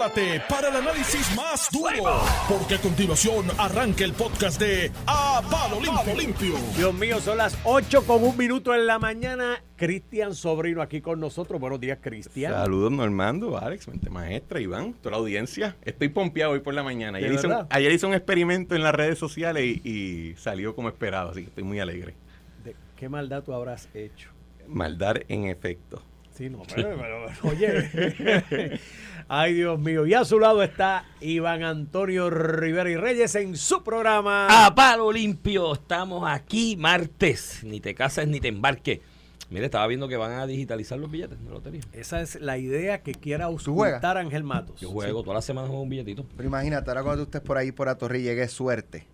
prepárate para el análisis más duro, porque a continuación arranca el podcast de A Palo Limpio. Limpio. Dios mío, son las 8 con un minuto en la mañana. Cristian Sobrino aquí con nosotros. Buenos días, Cristian. Saludos, Normando, Alex, mente maestra, Iván, toda la audiencia. Estoy pompeado hoy por la mañana. ¿De Ayer hice, un, verdad? ayer hice un experimento en las redes sociales y, y salió como esperado, así que estoy muy alegre. ¿De ¿Qué maldad tú habrás hecho? Maldad en efecto. Sí, no, pero, pero, oye. Ay, Dios mío. Y a su lado está Iván Antonio Rivera y Reyes en su programa. A palo limpio, estamos aquí martes. Ni te casas ni te embarques. Mire, estaba viendo que van a digitalizar los billetes de lotería. Esa es la idea que quiera auscultar Ángel Matos. Yo juego todas las semanas con un billetito. Pero imagínate, ahora cuando estés por ahí por la torre y llegue suerte.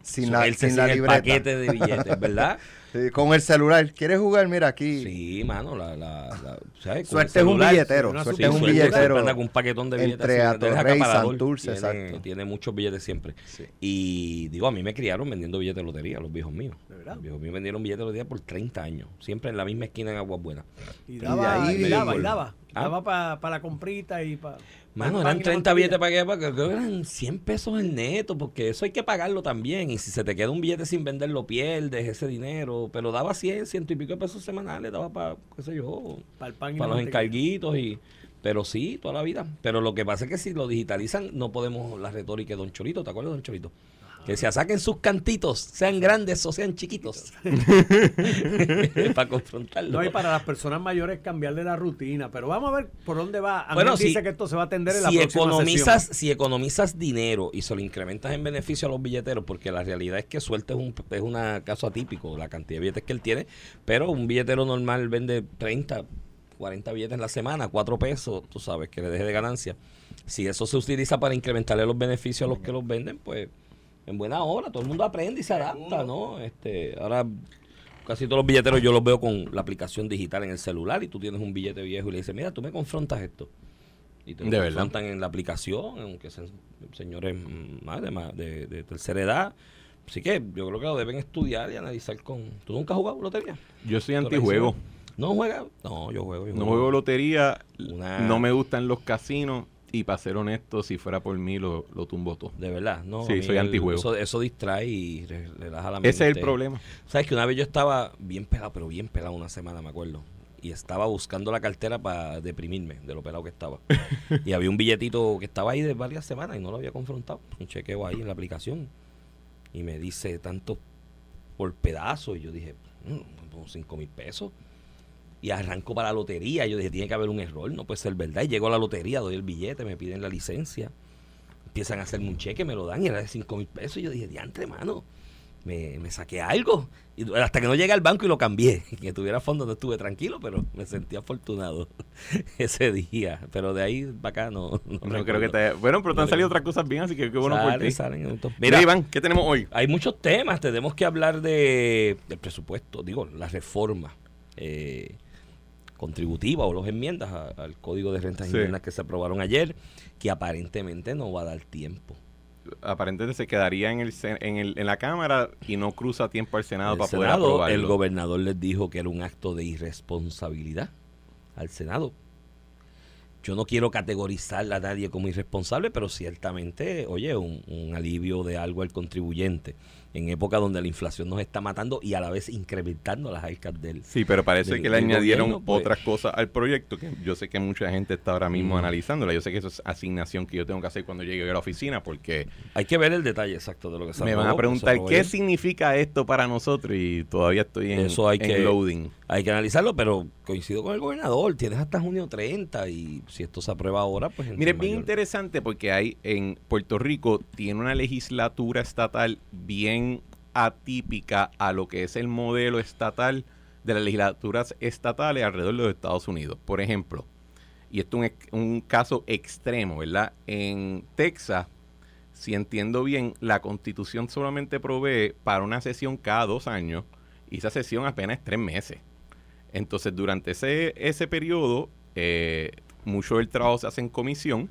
Sin la, sin la sigue el paquete de billetes, ¿verdad? Sí, con el celular. ¿Quieres jugar? Mira aquí. Sí, mano, la, la, la- Suerte es un billetero. Suerte Sí, es un suerte, billetero. anda con un paquetón de billetes. entre Atorrey. Santurce, tiene, exacto. tiene muchos billetes siempre. Sí. Y digo, a mí me criaron vendiendo billetes de lotería, los viejos míos. ¿De verdad? Los viejos míos vendieron billetes de lotería por 30 años. Siempre en la misma esquina en Aguas Buenas. Y daba, y daba, y viene. daba. Ah. Daba para la comprita y para. Mano, eran 30 billetes para que, para que creo que eran 100 pesos el neto, porque eso hay que pagarlo también. Y si se te queda un billete sin venderlo, pierdes ese dinero. Pero daba 100, ciento y pico de pesos semanales, daba para, qué sé yo, Para el pan para los encarguitos. y Pero sí, toda la vida. Pero lo que pasa es que si lo digitalizan, no podemos la retórica de Don Cholito. ¿Te acuerdas de Don Cholito? Que se saquen sus cantitos, sean grandes o sean chiquitos. para confrontarlo. No hay para las personas mayores cambiarle la rutina, pero vamos a ver por dónde va. Ángel Bueno, dice si- que esto se va a atender en la si próxima economizas, sesión. si economizas dinero y se lo incrementas en beneficio a los billeteros, porque la realidad es que suerte es un es una caso atípico, la cantidad de billetes que él tiene, pero un billetero normal vende 30, 40 billetes en la semana, 4 pesos, tú sabes, que le deje de ganancia. Si eso se utiliza para incrementarle los beneficios a los que los venden, pues en buena hora, todo el mundo aprende y se adapta, ¿no? Este, ahora casi todos los billeteros yo los veo con la aplicación digital en el celular y tú tienes un billete viejo y le dices, mira, tú me confrontas esto. Y te De verdad. confrontan en la aplicación, aunque sean señores mm, más de, más de- de tercera edad. Así que yo creo que lo deben estudiar y analizar con... ¿Tú nunca has jugado lotería? Yo soy ¿Tú antijuego. ¿No juegas? No, yo juego. yo No juego lotería, Una- no me gustan los casinos y para ser honesto, si fuera por mí lo, lo tumbo todo. De verdad, no. Sí, soy antijuego. Eso, eso distrae y re- relaja la mente. Ese es el problema. Sabes que una vez yo estaba bien pelado, pero bien pelado una semana, me acuerdo. Y estaba buscando la cartera para deprimirme de lo pelado que estaba. y había un billetito que estaba ahí de varias semanas y no lo había confrontado. Un chequeo ahí en la aplicación. Y me dice tanto por pedazo. Y yo dije, "Mm, como 5 mil pesos. Y arranco para la lotería. Yo dije, tiene que haber un error, no puede ser verdad. Y llego a la lotería, doy el billete, me piden la licencia. Empiezan a hacerme un cheque, me lo dan y era de 5 mil pesos. Y yo dije, diantre, mano, me, me saqué algo. Y hasta que no llegué al banco y lo cambié. Que tuviera fondo no estuve tranquilo, pero me sentí afortunado ese día. Pero de ahí para acá no. No, No creo que recuerdo. te... Bueno, pero te han salido otras cosas bien, así que qué bueno por Sale, ti. salen entonces. Mira, Mira, Iván, ¿qué tenemos hoy? hay muchos temas. Tenemos que hablar de, del presupuesto, digo, la reforma eh, contributiva o las enmiendas a- al Código de Rentas Sí. Internas que se aprobaron ayer, que aparentemente no va a dar tiempo. Aparentemente se quedaría en, el, en, el, en la Cámara y no cruza tiempo al Senado El para poder Senado, aprobarlo. el gobernador les dijo que era un acto de irresponsabilidad al Senado. Yo no quiero categorizar a nadie como irresponsable, pero ciertamente, oye, un, un alivio de algo al contribuyente en época donde la inflación nos está matando y a la vez incrementando las arcas del... Sí, pero parece del- que le añadieron gobierno, pues. otras cosas al proyecto que yo sé que mucha gente está ahora mismo Mm. analizándola. Yo sé que eso es asignación que yo tengo que hacer cuando llegue a la oficina porque Hay que ver el detalle exacto de lo que se me van a preguntar qué significa esto para nosotros y todavía estoy en, Eso hay en que- loading. Hay que analizarlo, pero coincido con el gobernador. Tienes hasta junio 30 y si esto se aprueba ahora, pues... Mire, es bien interesante porque hay en Puerto Rico tiene una legislatura estatal bien atípica a lo que es el modelo estatal de las legislaturas estatales alrededor de los Estados Unidos. Por ejemplo, y esto es un, caso extremo, ¿verdad? En Texas, si entiendo bien, la constitución solamente provee para una sesión cada dos años y esa sesión apenas es tres meses. Entonces, durante ese, ese periodo, eh, mucho del trabajo se hace en comisión,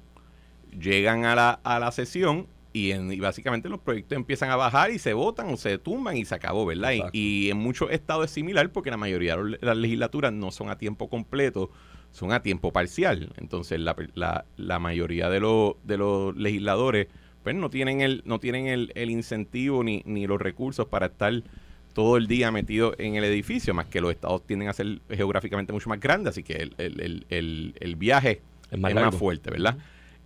llegan a la, a la sesión y, en- y básicamente los proyectos empiezan a bajar y se votan o se tumban y se acabó, ¿verdad? Y, en muchos estados es similar porque la mayoría de las legislaturas no son a tiempo completo, son a tiempo parcial. Entonces, la, la, la mayoría de, los de los legisladores pues no tienen el, no tienen el, el incentivo ni, ni los recursos para estar todo el día metido en el edificio, más que los estados tienden a ser geográficamente mucho más grandes, así que el, el, el, el, el viaje Es más es más largo. fuerte, ¿verdad?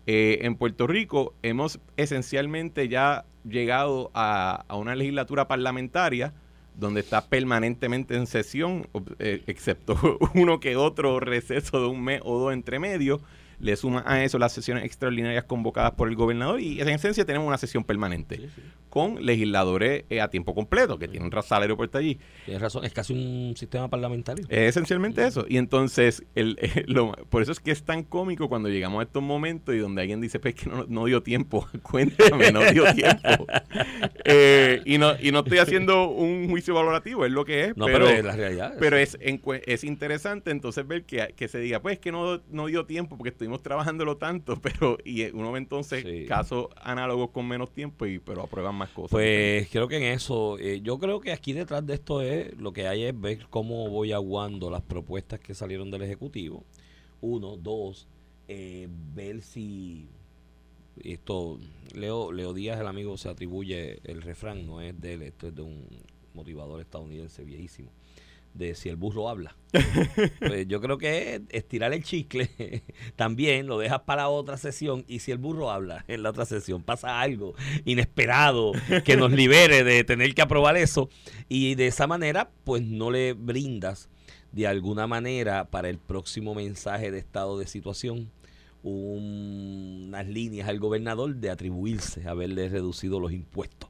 Eh, en Puerto Rico hemos esencialmente ya llegado a, una legislatura parlamentaria donde está permanentemente en sesión, eh, excepto uno que otro receso de un mes o dos entre medio. Le suma a eso las sesiones extraordinarias convocadas por el gobernador y en esencia tenemos una sesión permanente con legisladores eh, a tiempo completo que tienen un salario puesto allí. Tienes razón, es casi un sistema parlamentario. Es esencialmente eso. Y entonces, el, eh, lo- por eso es que es tan cómico cuando llegamos a estos momentos y donde alguien dice, pues que no, no dio tiempo. Cuéntame, no dio tiempo. Eh, y, no, y no estoy haciendo un juicio valorativo, es lo que es. no, pero, pero, es la realidad. pero es, interesante entonces ver que, que se diga, pues que no, no dio tiempo porque estuvimos trabajándolo tanto, pero y uno ve entonces Sí. casos análogos con menos tiempo y pero aprueban más cosas. Pues creo que en eso, eh, yo creo que aquí detrás de esto es lo que hay es ver cómo voy aguando las propuestas que salieron del Ejecutivo. Uno, dos, eh, ver si esto, Leo, Leo Díaz, el amigo, se atribuye el refrán, no es de él, esto es de un motivador estadounidense viejísimo, de si el burro habla. Pues yo creo que es estirar el chicle. También, lo dejas para otra sesión y si el burro habla en la otra sesión, pasa algo inesperado que nos libere de tener que aprobar eso. Y de esa manera pues no le brindas de alguna manera para el próximo mensaje de estado de situación un- unas líneas al gobernador de atribuirse a haberle reducido los impuestos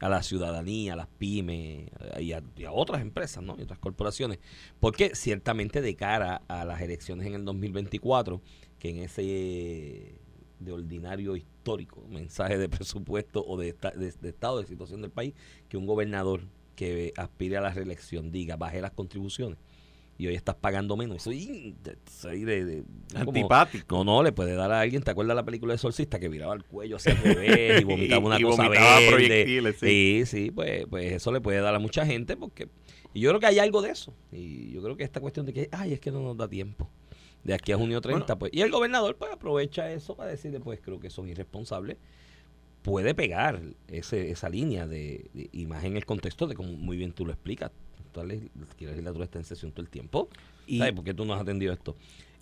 a la ciudadanía, a las pymes eh, y a, otras empresas ¿no? y otras corporaciones. Porque ciertamente de cara a las elecciones en el 2024, que en ese de ordinario histórico mensaje de presupuesto o de, esta- de- de estado de situación del país, que un gobernador que aspire a la reelección diga, bajé las contribuciones y hoy estás pagando menos. Eso y, de- soy de, de- como- Antipático. no, no, le puede dar a alguien, ¿te acuerdas la película de Solcista que viraba el cuello hacia el revés y vomitaba una Y- y cosa vomitaba verde? proyectiles, sí. sí, sí, pues, pues eso le puede dar a mucha gente porque y yo creo que hay algo de eso. Y yo creo que esta cuestión de que, ay, es que no nos da tiempo. De aquí a junio 30, Bueno. pues. Y el gobernador pues aprovecha eso para decirle, pues creo que son irresponsables. Puede pegar ese, esa línea de, de- y más en el contexto de como muy bien tú lo explicas. Toda la que la legislatura está en sesión todo el tiempo. Y- ¿Sabes por qué tú no has atendido esto?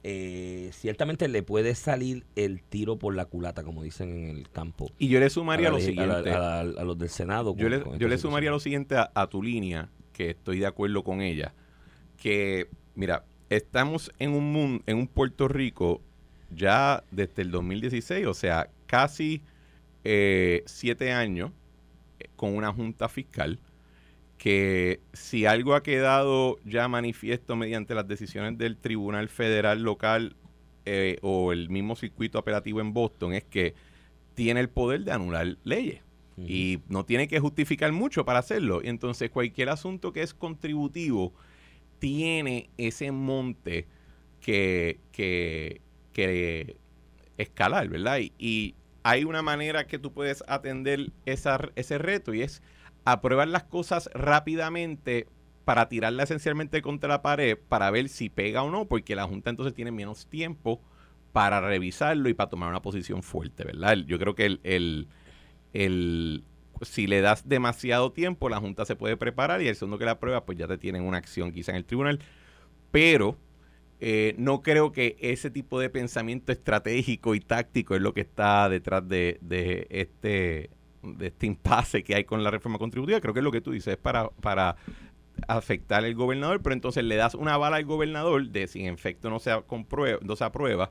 Eh, ciertamente le puede salir el tiro por la culata, como dicen en el campo. Y yo le sumaría a, lo legi- a la- siguiente. a la- a los del Senado. Yo le, yo sumaría lo siguiente a, a tu línea, que estoy de acuerdo con ella, que, mira, estamos en un mundo, en un Puerto Rico ya desde el 2016, o sea, casi eh, siete años eh, con una junta fiscal que si algo ha quedado ya manifiesto mediante las decisiones del Tribunal Federal Local eh, o el mismo circuito apelativo en Boston es que tiene el poder de anular leyes y no tiene que justificar mucho para hacerlo. Y entonces cualquier asunto que es contributivo tiene ese monte que, que, que escalar, ¿verdad? Y, y hay una manera que tú puedes atender esa, ese reto y es aprobar las cosas rápidamente para tirarla esencialmente contra la pared para ver si pega o no, porque la Junta entonces tiene menos tiempo para revisarlo y para tomar una posición fuerte, ¿verdad? Yo creo que el, el, el- si le das demasiado tiempo, la Junta se puede preparar y el segundo que la aprueba, pues ya te tienen una acción quizá en el tribunal. Pero eh, no creo que ese tipo de pensamiento estratégico y táctico es lo que está detrás de, de este de este impasse que hay con la reforma contributiva. Creo que es lo que tú dices, es para, para afectar al gobernador, pero entonces le das una bala al gobernador de si en efecto no se, comprueba, no se aprueba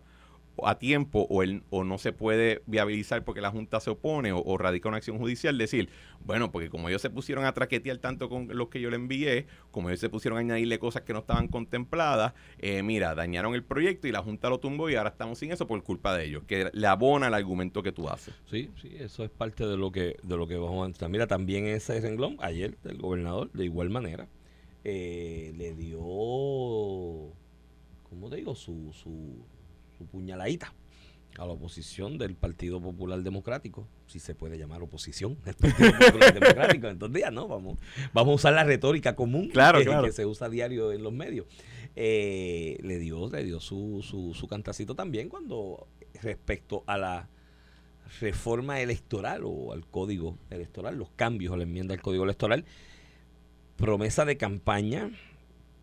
a tiempo o, él, o no se puede viabilizar porque la Junta se opone o, o radica una acción judicial, decir, bueno, porque como ellos se pusieron a traquetear tanto con los que yo le envié, como ellos se pusieron a añadirle cosas que no estaban contempladas, eh, mira, dañaron el proyecto y la Junta lo tumbó y ahora estamos sin eso por culpa de ellos, que le abona el argumento que tú haces. Sí, sí, eso es parte de lo que de lo que vamos a entrar. Mira, también ese renglón, ayer, el gobernador, de igual manera, eh, le dio, ¿cómo te digo? Su, su, su puñaladita a la oposición del Partido Popular Democrático, si se puede llamar oposición, el Partido Popular Democrático en estos días, ¿no? Vamos, vamos a usar la retórica común Claro, que, claro. que se usa a diario en los medios. eh, le dio, le dio su, su, su cantacito también cuando respecto a la reforma electoral o al código electoral, los cambios a la enmienda al código electoral, promesa de campaña,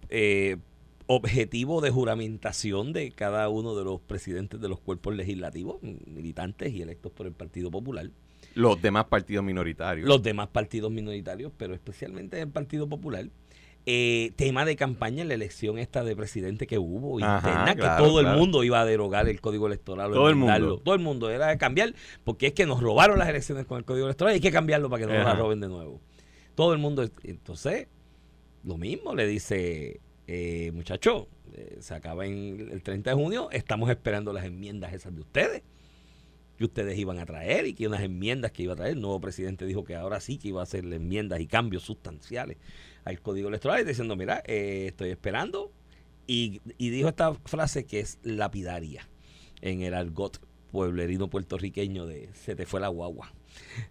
eh, objetivo de juramentación de cada uno de los presidentes de los cuerpos legislativos, militantes y electos por el Partido Popular. Los demás partidos minoritarios. Los demás partidos minoritarios, pero especialmente el Partido Popular. Eh, tema de campaña en la elección esta de presidente que hubo Ajá, interna, claro, que todo claro. el mundo iba a derogar el código electoral. Todo el mundo. Todo el mundo era de cambiar, porque es que nos robaron las elecciones con el código electoral y hay que cambiarlo para que no nos las roben de nuevo. Todo el mundo, entonces, lo mismo le dice, eh, muchacho, eh, se acaba en el 30 de junio, estamos esperando las enmiendas esas de ustedes que ustedes iban a traer y que unas enmiendas que iba a traer. El nuevo presidente dijo que ahora sí que iba a hacer enmiendas y cambios sustanciales al código electoral, diciendo, mira, eh, estoy esperando. Y, y dijo esta frase que es lapidaria en el argot pueblerino puertorriqueño de se te fue la guagua.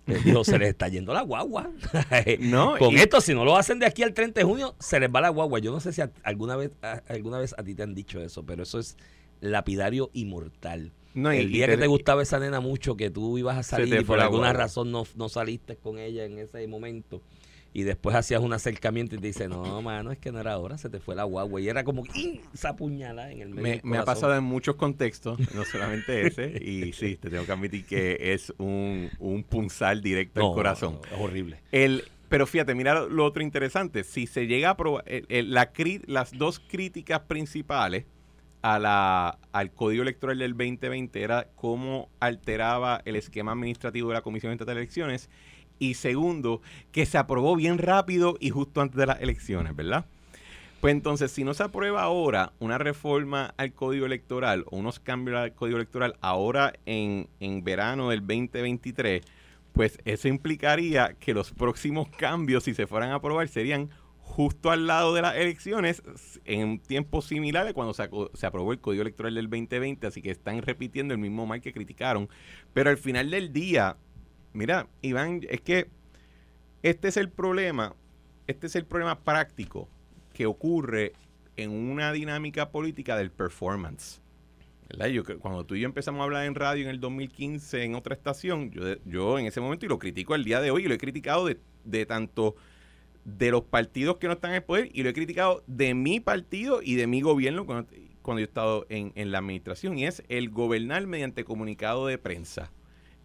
Les dijo, se les está yendo la guagua. No, Con y- esto, si no lo hacen de aquí al 30 de junio, se les va la guagua. Yo no sé si a- alguna vez a, alguna vez a ti te han dicho eso, pero eso es lapidario y mortal. No, y- el día te- que te gustaba esa nena mucho, que tú ibas a salir y por alguna guagua. razón no, no saliste con ella en ese momento, y después hacías un acercamiento y te dice, no, mano, es que no era ahora, se te fue la guagua. Y era como esa puñalada en el medio. Me, del me ha pasado en muchos contextos, no solamente ese, y sí, te tengo que admitir que es un, un punzal directo No, al corazón. no, es horrible. El, pero fíjate, mira lo, otro interesante. Si se llega a el- el- la cri- las dos críticas principales a la, al código electoral del 2020 era cómo alteraba el esquema administrativo de la Comisión Estatal de Elecciones y segundo, que se aprobó bien rápido y justo antes de las elecciones, ¿verdad? Pues entonces, si no se aprueba ahora una reforma al código electoral o unos cambios al código electoral ahora en, en verano del 2023, pues eso implicaría que los próximos cambios, si se fueran a aprobar, serían justo al lado de las elecciones en tiempos similares cuando se, se aprobó el código electoral del 2020, así que están repitiendo el mismo mal que criticaron. Pero al final del día, mira, Iván, es que este es el problema, este es el problema práctico que ocurre en una dinámica política del performance. cuando tú y yo empezamos a hablar en radio en el 2015 en otra estación, yo, yo en ese momento, y lo critico al día de hoy, y lo he criticado de, de tanto de los partidos que no están en el poder, y lo he criticado de mi partido y de mi gobierno cuando, cuando yo he estado en, en la administración, y es el gobernar mediante comunicado de prensa.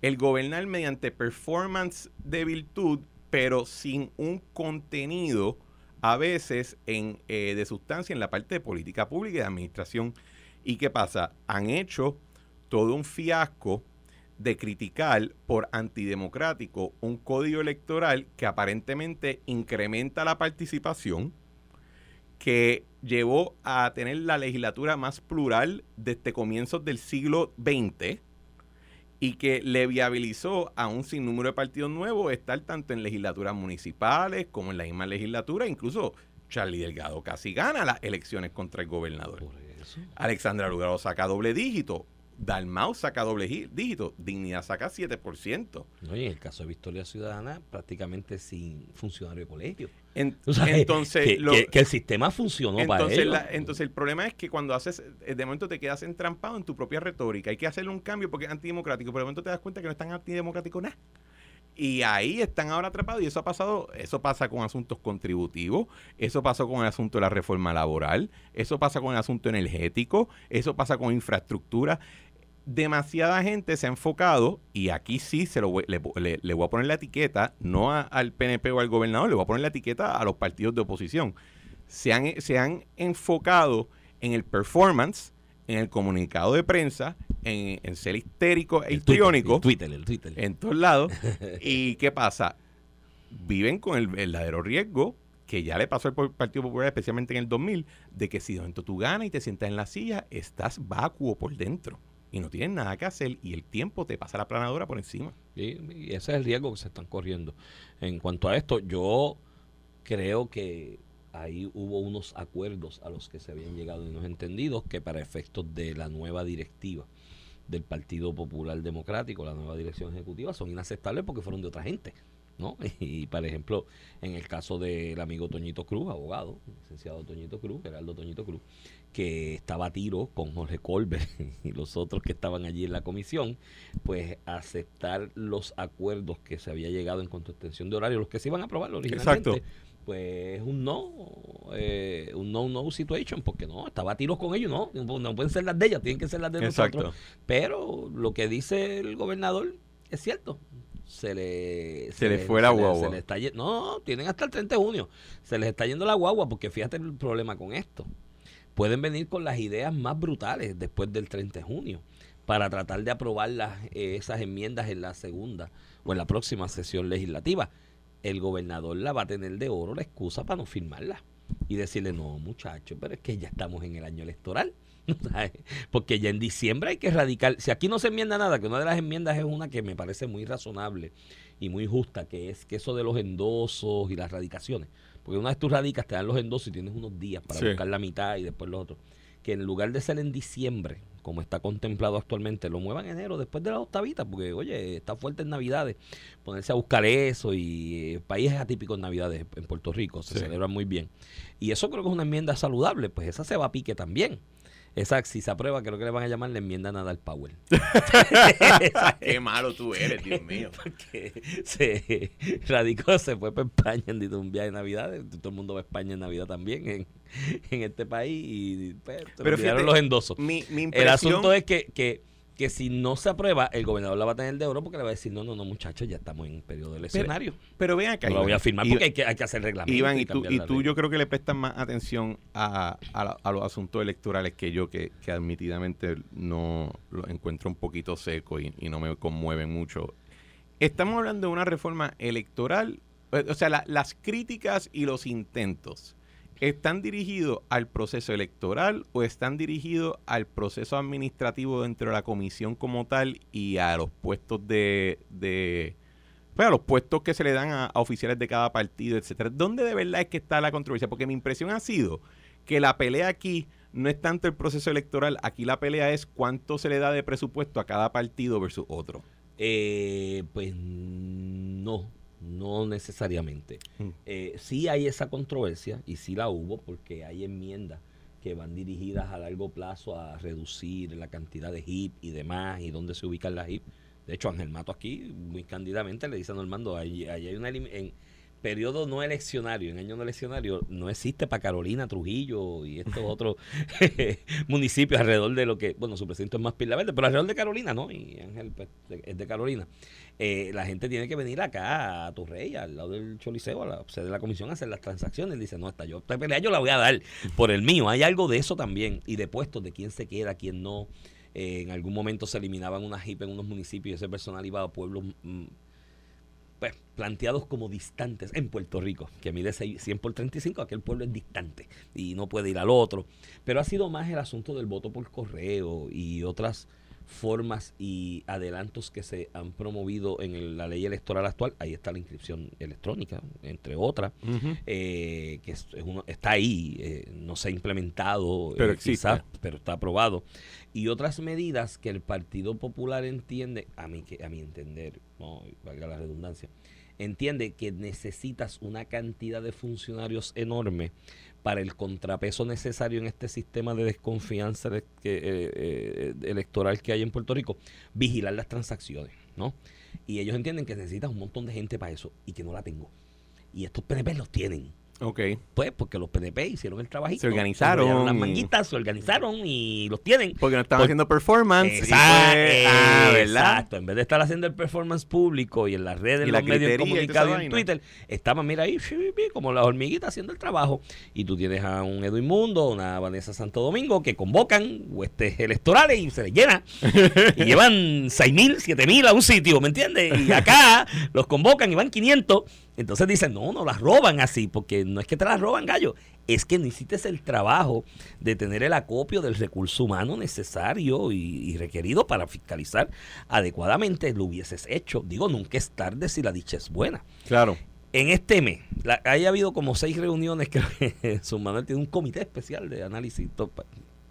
El gobernar mediante performance de virtud, pero sin un contenido a veces en, eh, de sustancia en la parte de política pública y de administración. ¿Y qué pasa? Han hecho todo un fiasco de criticar por antidemocrático un código electoral que aparentemente incrementa la participación, que llevó a tener la legislatura más plural desde comienzos del siglo XX y que le viabilizó a un sinnúmero de partidos nuevos estar tanto en legislaturas municipales como en la misma legislatura. Incluso Charlie Delgado casi gana las elecciones contra el gobernador. Por eso. Alexandra Lugaro saca doble dígito. Dalmau saca doble gi- dígito. Dignidad saca 7%. No, y en el caso de Victoria Ciudadana, prácticamente sin funcionario de colegio. En- O sea, entonces, que, lo- que- que el sistema funcionó para entonces, la- entonces el problema es que cuando haces, eh, de momento te quedas entrampado en tu propia retórica. Hay que hacerle un cambio porque es antidemocrático, pero de momento te das cuenta que no es tan antidemocrático nada. Y ahí están ahora atrapados y eso ha pasado, eso pasa con asuntos contributivos, eso pasó con el asunto de la reforma laboral, eso pasa con el asunto energético, eso pasa con infraestructura. Demasiada gente se ha enfocado, y aquí sí se lo voy- le, le- le voy a poner la etiqueta, no a- al PNP o al gobernador, le voy a poner la etiqueta a los partidos de oposición. Se han, se han enfocado en el performance, en el comunicado de prensa, en, en ser histérico e El Twitter, el Twitter, el Twitter. en todos lados. ¿Y qué pasa? Viven con el verdadero riesgo que ya le pasó al Partido Popular, especialmente en el 2000, de que si de momento tú ganas y te sientas en la silla, estás vacuo por dentro y no tienes nada que hacer y el tiempo te pasa la planadora por encima. Y ese es el riesgo que se están corriendo. En cuanto a esto, yo creo que ahí hubo unos acuerdos a los que se habían llegado y unos entendidos que para efectos de la nueva directiva del Partido Popular Democrático, la nueva dirección ejecutiva, son inaceptables porque fueron de otra gente. ¿No? Y, por ejemplo, en el caso del amigo Toñito Cruz, abogado, licenciado Toñito Cruz, Geraldo Toñito Cruz, que estaba a tiro con Jorge Colbert y los otros que estaban allí en la comisión, pues aceptar los acuerdos que se había llegado en cuanto a extensión de horario, los que se iban a aprobar originalmente. Exacto. Pues un no, eh, un no-no situation, porque no, estaba a tiros con ellos, no, no pueden ser las de ellas, tienen que ser las de Exacto. nosotros. Pero lo que dice el gobernador es cierto. Se le, Se le fue la se guagua. se le está no, tienen hasta el 30 de junio. Se les está yendo la guagua porque fíjate el problema con esto. Pueden venir con las ideas más brutales después del 30 de junio para tratar de aprobar las, eh, esas enmiendas en la segunda o en la próxima sesión legislativa. El gobernador la va a tener de oro la excusa para no firmarla y decirle, no, muchachos, pero es que ya estamos en el año electoral. Porque ya en diciembre hay que erradicar. Si aquí no se enmienda nada, que una de las enmiendas es una que me parece muy razonable y muy justa, que es que eso de los endosos y las radicaciones. Porque una vez tú radicas, te dan los endosos y tienes unos días para Sí. buscar la mitad y después los otros. Que en lugar de ser en diciembre, como está contemplado actualmente, lo muevan en enero después de las octavitas, porque oye, está fuerte en Navidades, ponerse a buscar eso y eh, países atípicos en Navidades en Puerto Rico, se Sí. celebran muy bien. Y eso creo que es una enmienda saludable, pues esa se va a pique también. Esa, si se aprueba, creo que le van a llamar la enmienda Nadal Power. Qué malo tú eres, Dios mío. Porque se radicó, se fue para España en un viaje de Navidad. Todo el mundo va a España en Navidad también en, en este país. Y pues, Pero fíjate, los endosos. Mi, mi El impresión, asunto es que, que, que si no se aprueba, el gobernador la va a tener de oro porque le va a decir, no, no, no, muchachos, ya estamos en periodo eleccionario. pero ven acá. no la voy a firmar Iván- porque hay que, hay que hacer reglamento. Iván, y tú, y yo creo que le prestas más atención a, a la- a los asuntos electorales que yo, que, que admitidamente no lo encuentro un poquito seco y, y no me conmueve mucho. Estamos hablando de una reforma electoral, o sea, la- las críticas y los intentos. ¿Están dirigidos al proceso electoral o están dirigidos al proceso administrativo dentro de la comisión como tal y a los puestos de, de pues, a los puestos que se le dan a, a oficiales de cada partido, etcétera. ¿Dónde de verdad es que está la controversia? Porque mi impresión ha sido que la pelea aquí no es tanto el proceso electoral, aquí la pelea es cuánto se le da de presupuesto a cada partido versus otro. Eh, pues no, no necesariamente. Mm. Eh, sí hay esa controversia y sí la hubo porque hay enmiendas que van dirigidas a largo plazo a reducir la cantidad de HIP y demás y dónde se ubican las HIP. De hecho, Ángel Mato aquí muy cándidamente le dice a Normando, ahí, ahí hay una en periodo no eleccionario, en año no eleccionario, no existe para Carolina, Trujillo y estos otros municipios alrededor de lo que, bueno, su presidente es más Pila Verde, pero alrededor de Carolina, ¿no? Y Ángel pues, es de Carolina. Eh, la gente tiene que venir acá a Torrey, al lado del Choliseo, a la sede de la comisión, a hacer las transacciones. Dice, no, esta yo, esta pelea yo la voy a dar por el mío. Hay algo de eso también. Y de puestos, de quién se queda, quién no. Eh, en algún momento se eliminaban unas HIP en unos municipios y ese personal iba a pueblos mm, pues, planteados como distantes en Puerto Rico, que mide seis- 100 por 35, aquel pueblo es distante y no puede ir al otro. Pero ha sido más el asunto del voto por correo y otras formas y adelantos que se han promovido en el- la ley electoral actual. Ahí está la inscripción electrónica, entre otras, eh, que es, es uno- está ahí, eh, no se ha implementado, Pero eh, quizás, pero está aprobado. Y otras medidas que el Partido Popular entiende, a mi, que, a mi entender, no valga la redundancia, entiende que necesitas una cantidad de funcionarios enorme para el contrapeso necesario en este sistema de desconfianza eh, eh, electoral que hay en Puerto Rico, vigilar las transacciones, ¿no? Y ellos entienden que necesitas un montón de gente para eso y que no la tengo. Y estos PNP los tienen. Ok. Pues porque los PNP hicieron el trabajito. Se organizaron enrollaron las y- manguitas, se organizaron y los tienen. Porque no estaban Por- haciendo performance. y Exacto, fue- ah, exacto. En vez de estar haciendo el performance público y en las redes, en la los medios comunicados y en. Twitter, estaban, mira ahí, como las hormiguitas haciendo el trabajo. Y tú tienes a un Edwin Mundo, una Vanessa Santo Domingo, que convocan huestes electorales y se les llena. y llevan 6 mil, 7 mil a un sitio, ¿me entiendes? Y acá los convocan y van 500. Entonces dicen, no, no las roban así, porque no es que te las roban, gallo, es que necesites el trabajo de tener el acopio del recurso humano necesario y, y requerido para fiscalizar adecuadamente, lo hubieses hecho. Digo, nunca es tarde si la dicha es buena. Claro. En este mes, la, haya habido como seis reuniones, creo que su Manuel tiene un comité especial de análisis.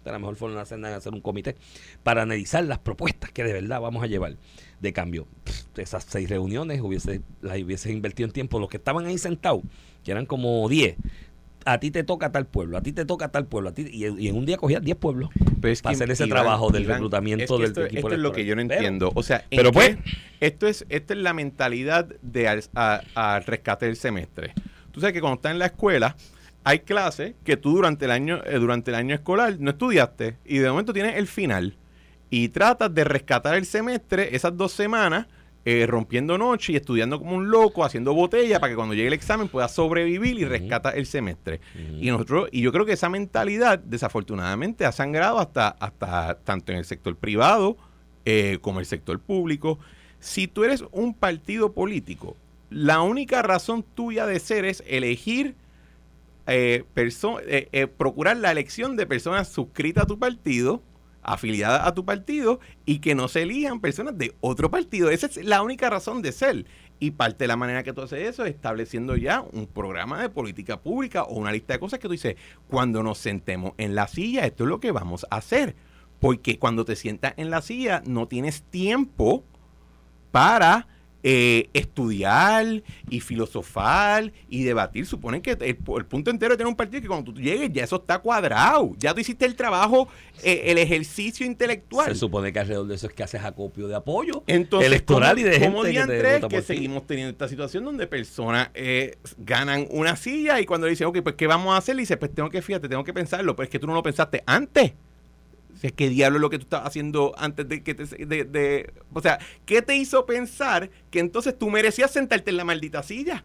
De la mejor forma de hacer, de hacer un comité para analizar las propuestas que de verdad vamos a llevar de cambio. Pff, esas seis reuniones hubiese, las hubieses invertido en tiempo. Los que estaban ahí sentados, que eran como 10, a ti te toca tal pueblo, a ti te toca tal pueblo, a ti, y, y en un día cogías 10 pueblos Pero es para que, hacer ese Iván, trabajo del Iván, reclutamiento es que del esto, equipo esto es lo que yo no entiendo. O sea, ¿en pero pues- esto es esto es la mentalidad de al, a- al rescate del semestre. Tú sabes que cuando estás en la escuela hay clases que tú durante el año eh, durante el año escolar no estudiaste y de momento tienes el final y tratas de rescatar el semestre esas dos semanas eh, rompiendo noche y estudiando como un loco, haciendo botella para que cuando llegue el examen puedas sobrevivir y rescata el semestre. Y nosotros, y yo creo que esa mentalidad, desafortunadamente, ha sangrado hasta, hasta tanto en el sector privado eh, como el sector público. Si tú eres un partido político, la única razón tuya de ser es elegir eh, eh, procurar la elección de personas suscritas a tu partido, afiliadas a tu partido, y que no se elijan personas de otro partido. Esa es la única razón de ser. Y parte de la manera que tú haces eso es estableciendo ya un programa de política pública o una lista de cosas que tú dices, cuando nos sentemos en la silla, esto es lo que vamos a hacer. Porque cuando te sientas en la silla, no tienes tiempo para eh, estudiar y filosofar y debatir. Suponen que el, el punto entero de tener un partido es que cuando tú llegues ya eso está cuadrado. Ya tú hiciste el trabajo, eh, el ejercicio intelectual. Se supone que alrededor de eso es que haces acopio de apoyo Entonces, electoral ¿cómo- y de gente que te vota que ti? seguimos teniendo esta situación donde personas eh, ganan una silla y cuando le dicen, ok, pues ¿qué vamos a hacer? Le dice, pues tengo que, fíjate, tengo que pensarlo, pero es que tú no lo pensaste antes. O sea, ¿qué diablo es lo que tú estabas haciendo antes de que te... De, de- o sea, ¿qué te hizo pensar que entonces tú merecías sentarte en la maldita silla?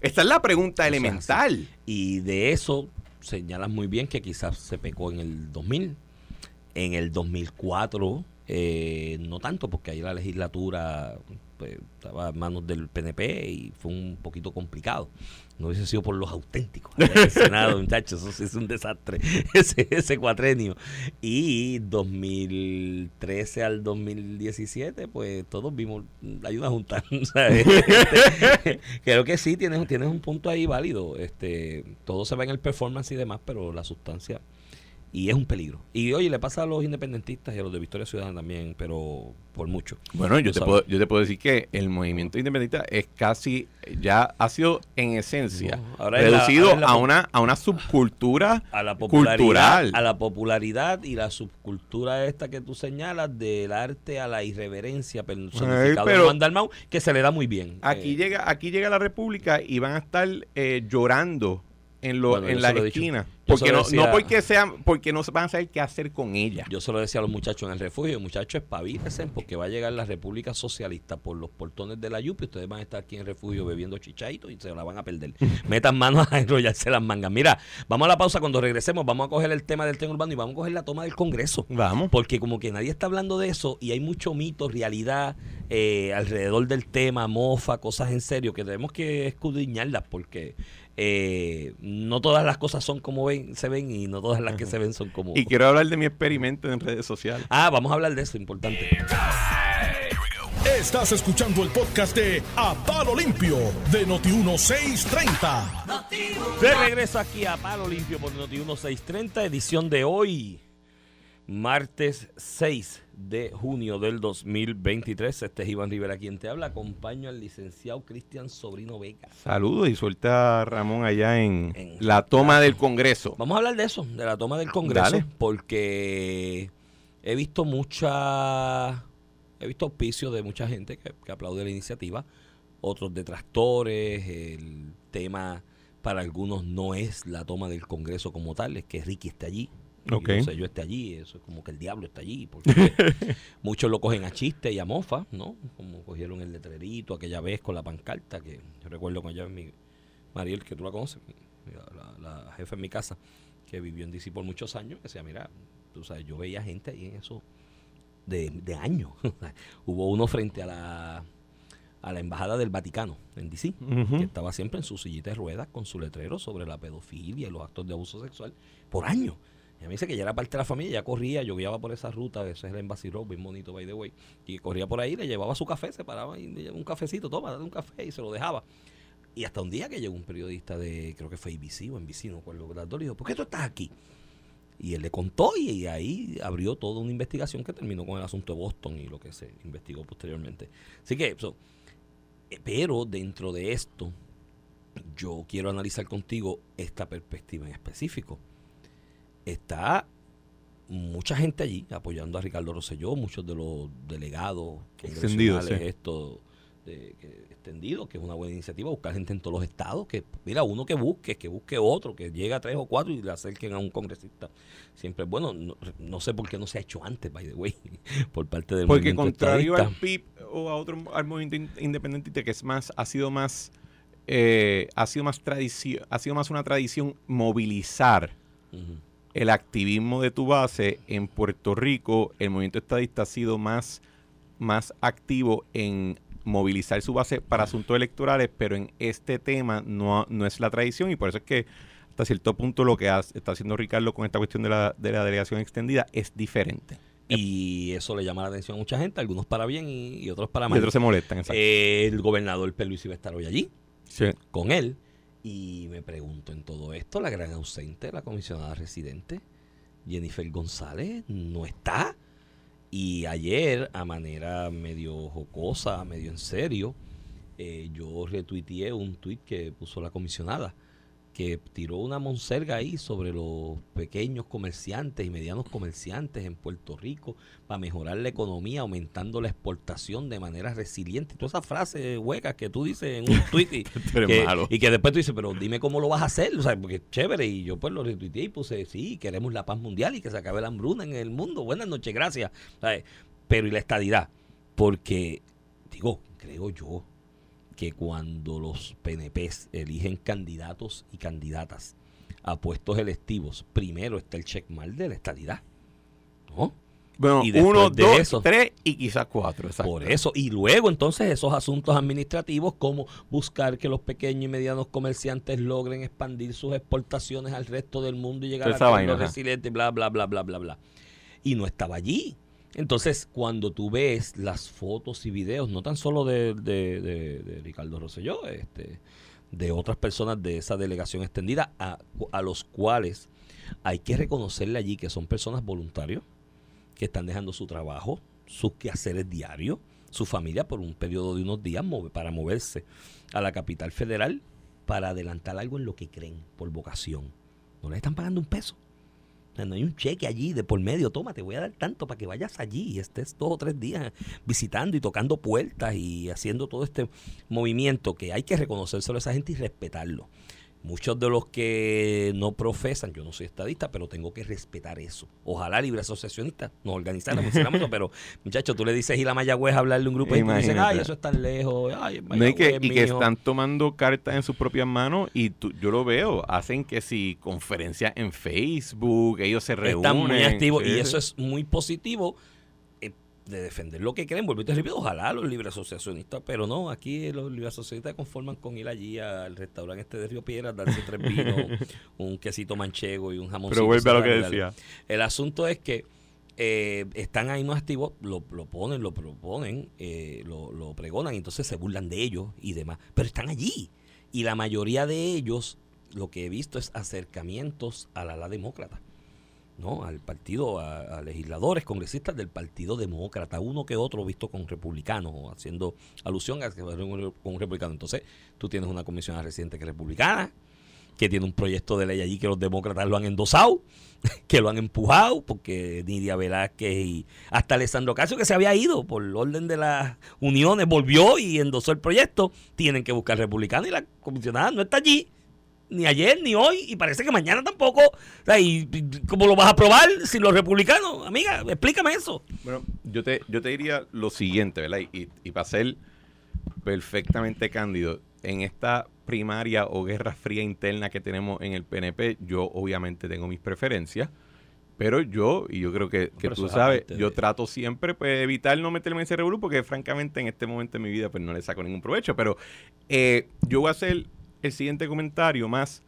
Esa es la pregunta elemental. Y de eso señalas muy bien que quizás se pecó en el 2000. En el 2004, eh, no tanto, porque ahí la legislatura pues, estaba en manos del PNP y fue un poquito complicado. No hubiese sido por los auténticos. el Senado, muchachos, eso sí es un desastre, ese, ese cuatrenio. Y 2013 al 2017, pues todos vimos, hay una junta. ¿sabes? Este, creo que sí, tienes, tienes un punto ahí válido. Este, todo se va en el performance y demás, pero la sustancia y es un peligro. Y oye, le pasa a los independentistas y a los de Victoria Ciudadana también, pero por mucho. Bueno, yo te, sabes. puedo, yo te puedo decir que el movimiento independentista es casi, ya ha sido en esencia No, ahora es la- reducido ahora es la a, una, a una subcultura A la popularidad, cultural. a la popularidad y la subcultura esta que tú señalas del arte a la irreverencia personificado pero- en Juan Dalmau, que se le da muy bien. Aquí Eh, llega aquí llega la República y van a estar eh, llorando en, lo, Bueno, en se la lo he dicho. esquina. Yo Porque no, decía- no porque sean, porque no van a saber qué hacer con ella. Yo se lo decía a los muchachos en el refugio, muchachos, espabilesen porque va a llegar la República Socialista por los portones de la Yupi, ustedes van a estar aquí en el refugio bebiendo chichaitos y se la van a perder. Metan manos a enrollarse las mangas. Mira, vamos a la pausa, cuando regresemos vamos a coger el tema del tren urbano y vamos a coger la toma del Congreso. Vamos. Porque como que nadie está hablando de eso y hay mucho mito, realidad eh, alrededor del tema, mofa, cosas en serio que tenemos que escudriñarlas porque eh, no todas las cosas son como ven, se ven y no todas las que se ven son como... Y quiero hablar de mi experimento en redes sociales. Ah, vamos a hablar de eso, importante. Estás escuchando el podcast de A Palo Limpio de Noti1630. De regreso aquí a Palo Limpio por Noti 1630, edición de hoy, martes 6 de junio del 2023. Este es Iván Rivera quien te habla. Acompaño al licenciado Cristian Sobrino Vega. Saludos y suelta a Ramón allá en, En- la toma del Congreso. Vamos a hablar de eso, de la toma del Congreso, Dale. porque he visto mucha, he visto auspicios de mucha gente que, que aplaude la iniciativa, otros detractores, el tema para algunos no es la toma del Congreso como tal, es que Ricky esté allí. Y Ok. no sé, yo esté allí, eso es como que el diablo está allí, porque muchos lo cogen a chiste y a mofa, ¿no? Como cogieron el letrerito aquella vez con la pancarta, que yo recuerdo con allá mi Mariel, que tú la conoces, la, la jefa en mi casa, que vivió en DC por muchos años, que decía, mira, tú sabes, yo veía gente ahí en eso de, de años. Hubo uno frente a la a la embajada del Vaticano en DC, que estaba siempre en su sillita de ruedas con su letrero sobre la pedofilia y los actos de abuso sexual por años. Y mí dice que ya era parte de la familia, ya corría, yo guiaba por esa ruta, ese es el Embassy Road, bien bonito, by the way, y corría por ahí, le llevaba su café, se paraba y le llevaba un cafecito, toma, date un café, y se lo dejaba. Y hasta un día que llegó un periodista de, creo que fue ABC o NBC, no recuerdo, dos, le dijo, ¿por qué tú estás aquí? Y él le contó y, ahí abrió toda una investigación que terminó con el asunto de Boston y lo que se investigó posteriormente. Así que, eh, pero dentro de esto, yo quiero analizar contigo esta perspectiva en específico. Está mucha gente allí apoyando a Ricardo Rosselló, muchos de los delegados extendidos, esto de, que, extendido, que es una buena iniciativa, buscar gente en todos los estados, que mira, uno que busque, que busque otro, que llegue a tres o cuatro y le acerquen a un congresista. Siempre es bueno, no, sé por qué no se ha hecho antes, by the way, por parte del Porque contrario al PIB o a otro al movimiento independentista que es más, ha sido más eh, ha sido más tradición, ha sido más una tradición movilizar el activismo de tu base en Puerto Rico, el movimiento estadista ha sido más, más activo en movilizar su base para asuntos electorales, pero en este tema no, no es la tradición y por eso es que hasta cierto punto lo que está haciendo Ricardo con esta cuestión de la, de la delegación extendida es diferente. Y eso le llama la atención a mucha gente, algunos para bien y, otros para mal. Y otros se molestan, exacto. el gobernador Luis iba a estar hoy allí, con él. Y me pregunto en todo esto, la gran ausente, la comisionada residente, Jennifer González, no está. Y ayer, a manera medio jocosa, medio en serio, eh, yo retuiteé un tuit que puso la comisionada que tiró una monserga ahí sobre los pequeños comerciantes y medianos comerciantes en Puerto Rico para mejorar la economía, aumentando la exportación de manera resiliente. Todas esas frases huecas que tú dices en un tweet y, que, después tú dices, pero dime cómo lo vas a hacer, o sea, porque es chévere. Y yo pues lo retuiteé y puse, sí, queremos la paz mundial y que se acabe la hambruna en el mundo. Buenas noches, gracias. Pero y la estadidad, porque, digo, creo yo, que cuando los PNPs eligen candidatos y candidatas a puestos electivos, primero está el checkmark de la estadidad. ¿No? Bueno, uno, dos, tres y quizás cuatro. Por eso. Y luego entonces esos asuntos administrativos como buscar que los pequeños y medianos comerciantes logren expandir sus exportaciones al resto del mundo y llegar a los resilientes, bla, bla, bla, bla, bla, bla. Y no estaba allí. Entonces, cuando tú ves las fotos y videos, no tan solo de, Ricardo Rosselló, este, de otras personas de esa delegación extendida, a, a los cuales hay que reconocerle allí que son personas voluntarios, que están dejando su trabajo, sus quehaceres diarios, su familia por un periodo de unos días para moverse a la capital federal para adelantar algo en lo que creen por vocación. No les están pagando un peso no hay un cheque allí de por medio, toma, te voy a dar tanto para que vayas allí y estés dos o tres días visitando y tocando puertas y haciendo todo este movimiento que hay que reconocérselo a esa gente y respetarlo. Muchos de los que no profesan, yo no soy estadista, pero tengo que respetar eso. Ojalá libre asociacionista nos organizara, eso, pero muchachos, tú le dices y la Mayagüez a hablarle a un grupo y dicen, ay, eso es tan lejos, ay, y, que, y que están tomando cartas en sus propias manos y yo lo veo, hacen que si conferencias en Facebook, ellos se reúnen. Están muy activos y eso es muy positivo de defender lo que creen. Vuelvo y repito, ojalá los libres asociacionistas, pero no, aquí los libres asociacionistas conforman con ir allí al restaurante este de Río Piedras, darse tres vinos, un quesito manchego y un jamón. Pero vuelve a lo que decía. El asunto es que eh, están ahí más activos, lo, lo ponen, lo proponen, eh, lo, lo pregonan, entonces se burlan de ellos y demás, pero están allí. Y la mayoría de ellos, lo que he visto es acercamientos a la ala demócrata. ¿No? al partido, a, legisladores, congresistas del Partido Demócrata, uno que otro visto con republicanos, haciendo alusión a que con un republicano. Entonces, tú tienes una comisión residente que es republicana, que tiene un proyecto de ley allí que los demócratas lo han endosado, que lo han empujado, porque Nidia Velázquez y hasta Alessandro Casio, que se había ido por orden de las uniones, volvió y endosó el proyecto, tienen que buscar republicano y la comisionada no está allí ni ayer ni hoy y parece que mañana tampoco. ¿Y cómo lo vas a probar sin los republicanos? Amiga, explícame eso. Bueno, yo te, yo te diría lo siguiente, ¿verdad? Y, y para ser perfectamente cándido, en esta primaria o guerra fría interna que tenemos en el PNP, yo obviamente tengo mis preferencias. Pero yo, y yo creo que, que tú sabes, yo trato siempre pues evitar no meterme en ese revuelo porque francamente en este momento de mi vida pues no le saco ningún provecho. Pero eh, yo voy a hacer el siguiente comentario más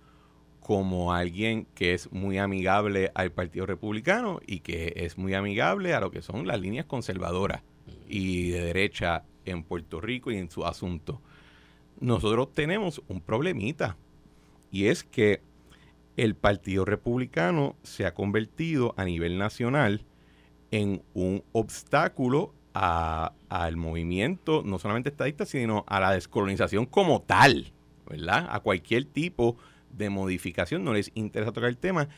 como alguien que es muy amigable al Partido Republicano y que es muy amigable a lo que son las líneas conservadoras y de derecha en Puerto Rico y en su asunto. Nosotros tenemos un problemita y es que el Partido Republicano se ha convertido a nivel nacional en un obstáculo a- al movimiento, no solamente estadista, sino a la descolonización como tal, ¿verdad? A cualquier tipo de modificación, no les interesa tocar el tema,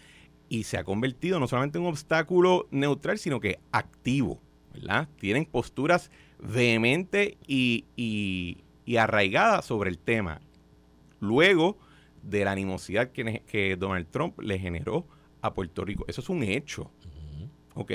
y se ha convertido no solamente en un obstáculo neutral, sino que activo, ¿verdad? Tienen posturas vehementes y, y- y arraigadas sobre el tema. Luego de la animosidad que, que Donald Trump le generó a Puerto Rico. Eso es un hecho. Ok.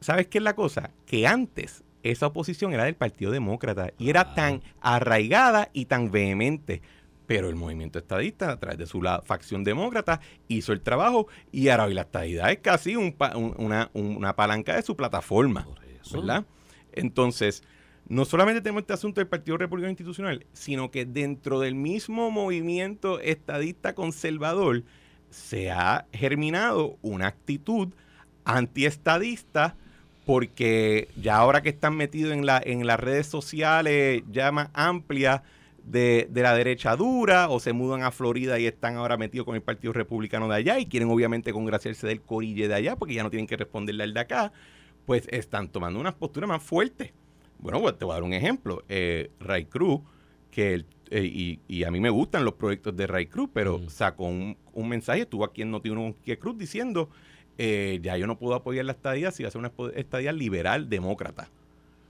¿Sabes qué es la cosa? Que antes esa oposición era del Partido Demócrata y era tan arraigada y tan vehemente. Pero el movimiento estadista, a través de su la- facción demócrata, hizo el trabajo y ahora hoy la estadidad es casi un pa- un- una, una palanca de su plataforma. ¿Verdad? Entonces, no solamente tenemos este asunto del Partido Republicano Institucional, sino que dentro del mismo movimiento estadista conservador se ha germinado una actitud antiestadista porque ya ahora que están metidos en, la, en las redes sociales ya más amplias de, de la derecha dura o se mudan a Florida y están ahora metidos con el Partido Republicano de allá y quieren obviamente congraciarse del corille de allá porque ya no tienen que responderle al de acá, pues están tomando unas posturas más fuertes. Bueno, pues te voy a dar un ejemplo. Eh, Ray Cruz, que el- eh, y, y a mí me gustan los proyectos de Ray Cruz, pero Mm. sacó un, un mensaje, estuvo aquí en Noti1 con Quique Cruz diciendo, eh, ya yo no puedo apoyar la estadía si va a ser una estadía liberal demócrata.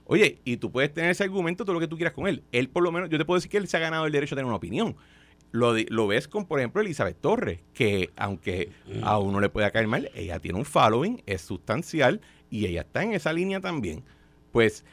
Oye, y tú puedes tener ese argumento todo lo que tú quieras con él. Él por lo menos, yo te puedo decir que él se ha ganado el derecho a tener una opinión. Lo, de- lo ves con, por ejemplo, Elizabeth Torres, que aunque a uno le pueda caer mal, ella tiene un following, es sustancial y ella está en esa línea también. Pues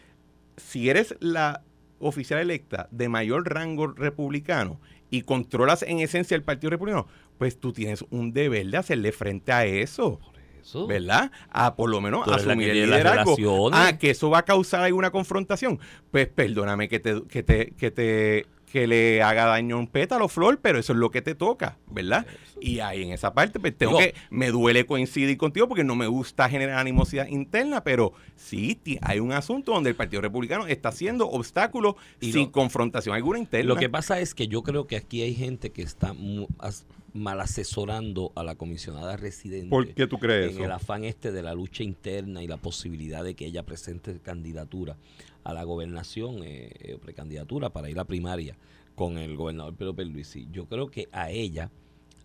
si eres la oficial electa de mayor rango republicano y controlas en esencia el Partido Republicano, pues tú tienes un deber de hacerle frente a eso. Eso. ¿Verdad? A por lo menos asumir el liderazgo. Ah, que eso va a causar alguna confrontación. Pues perdóname que te, que te, que te, que le haga daño a un pétalo, Flor, pero eso es lo que te toca, ¿verdad? Y ahí en esa parte, pues tengo Digo- que, me duele coincidir contigo porque no me gusta generar animosidad interna, pero sí hay un asunto donde el Partido Republicano está haciendo obstáculos Y sin lo- confrontación alguna interna. Lo que pasa es que yo creo que aquí hay gente que está mal asesorando a la comisionada residente. ¿Por qué tú crees En eso? el afán este de la lucha interna y la posibilidad de que ella presente candidatura a la gobernación eh, eh, precandidatura para ir a primaria con el gobernador Pedro Pierluisi. Yo creo que a ella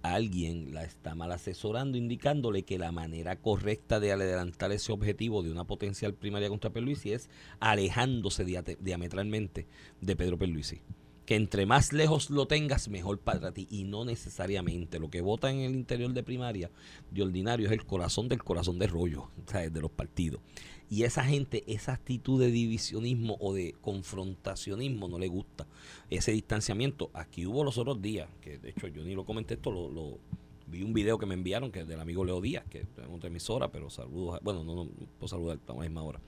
alguien la está mal asesorando, indicándole que la manera correcta de adelantar ese objetivo de una potencial primaria contra Pierluisi es alejándose diametralmente de Pedro Pierluisi. Que entre más lejos lo tengas, mejor para ti. Y no necesariamente. Lo que vota en el interior de primaria, de ordinario, es el corazón del corazón de rollo, ¿sabes? de los partidos. Y esa gente, esa actitud de divisionismo o de confrontacionismo no le gusta. Ese distanciamiento. Aquí hubo los otros días, que de hecho yo ni lo comenté esto, lo, vi un video que me enviaron que es del amigo Leo Díaz, que es otra emisora, pero saludos. bueno, no, no, puedo saludar, a la misma hora.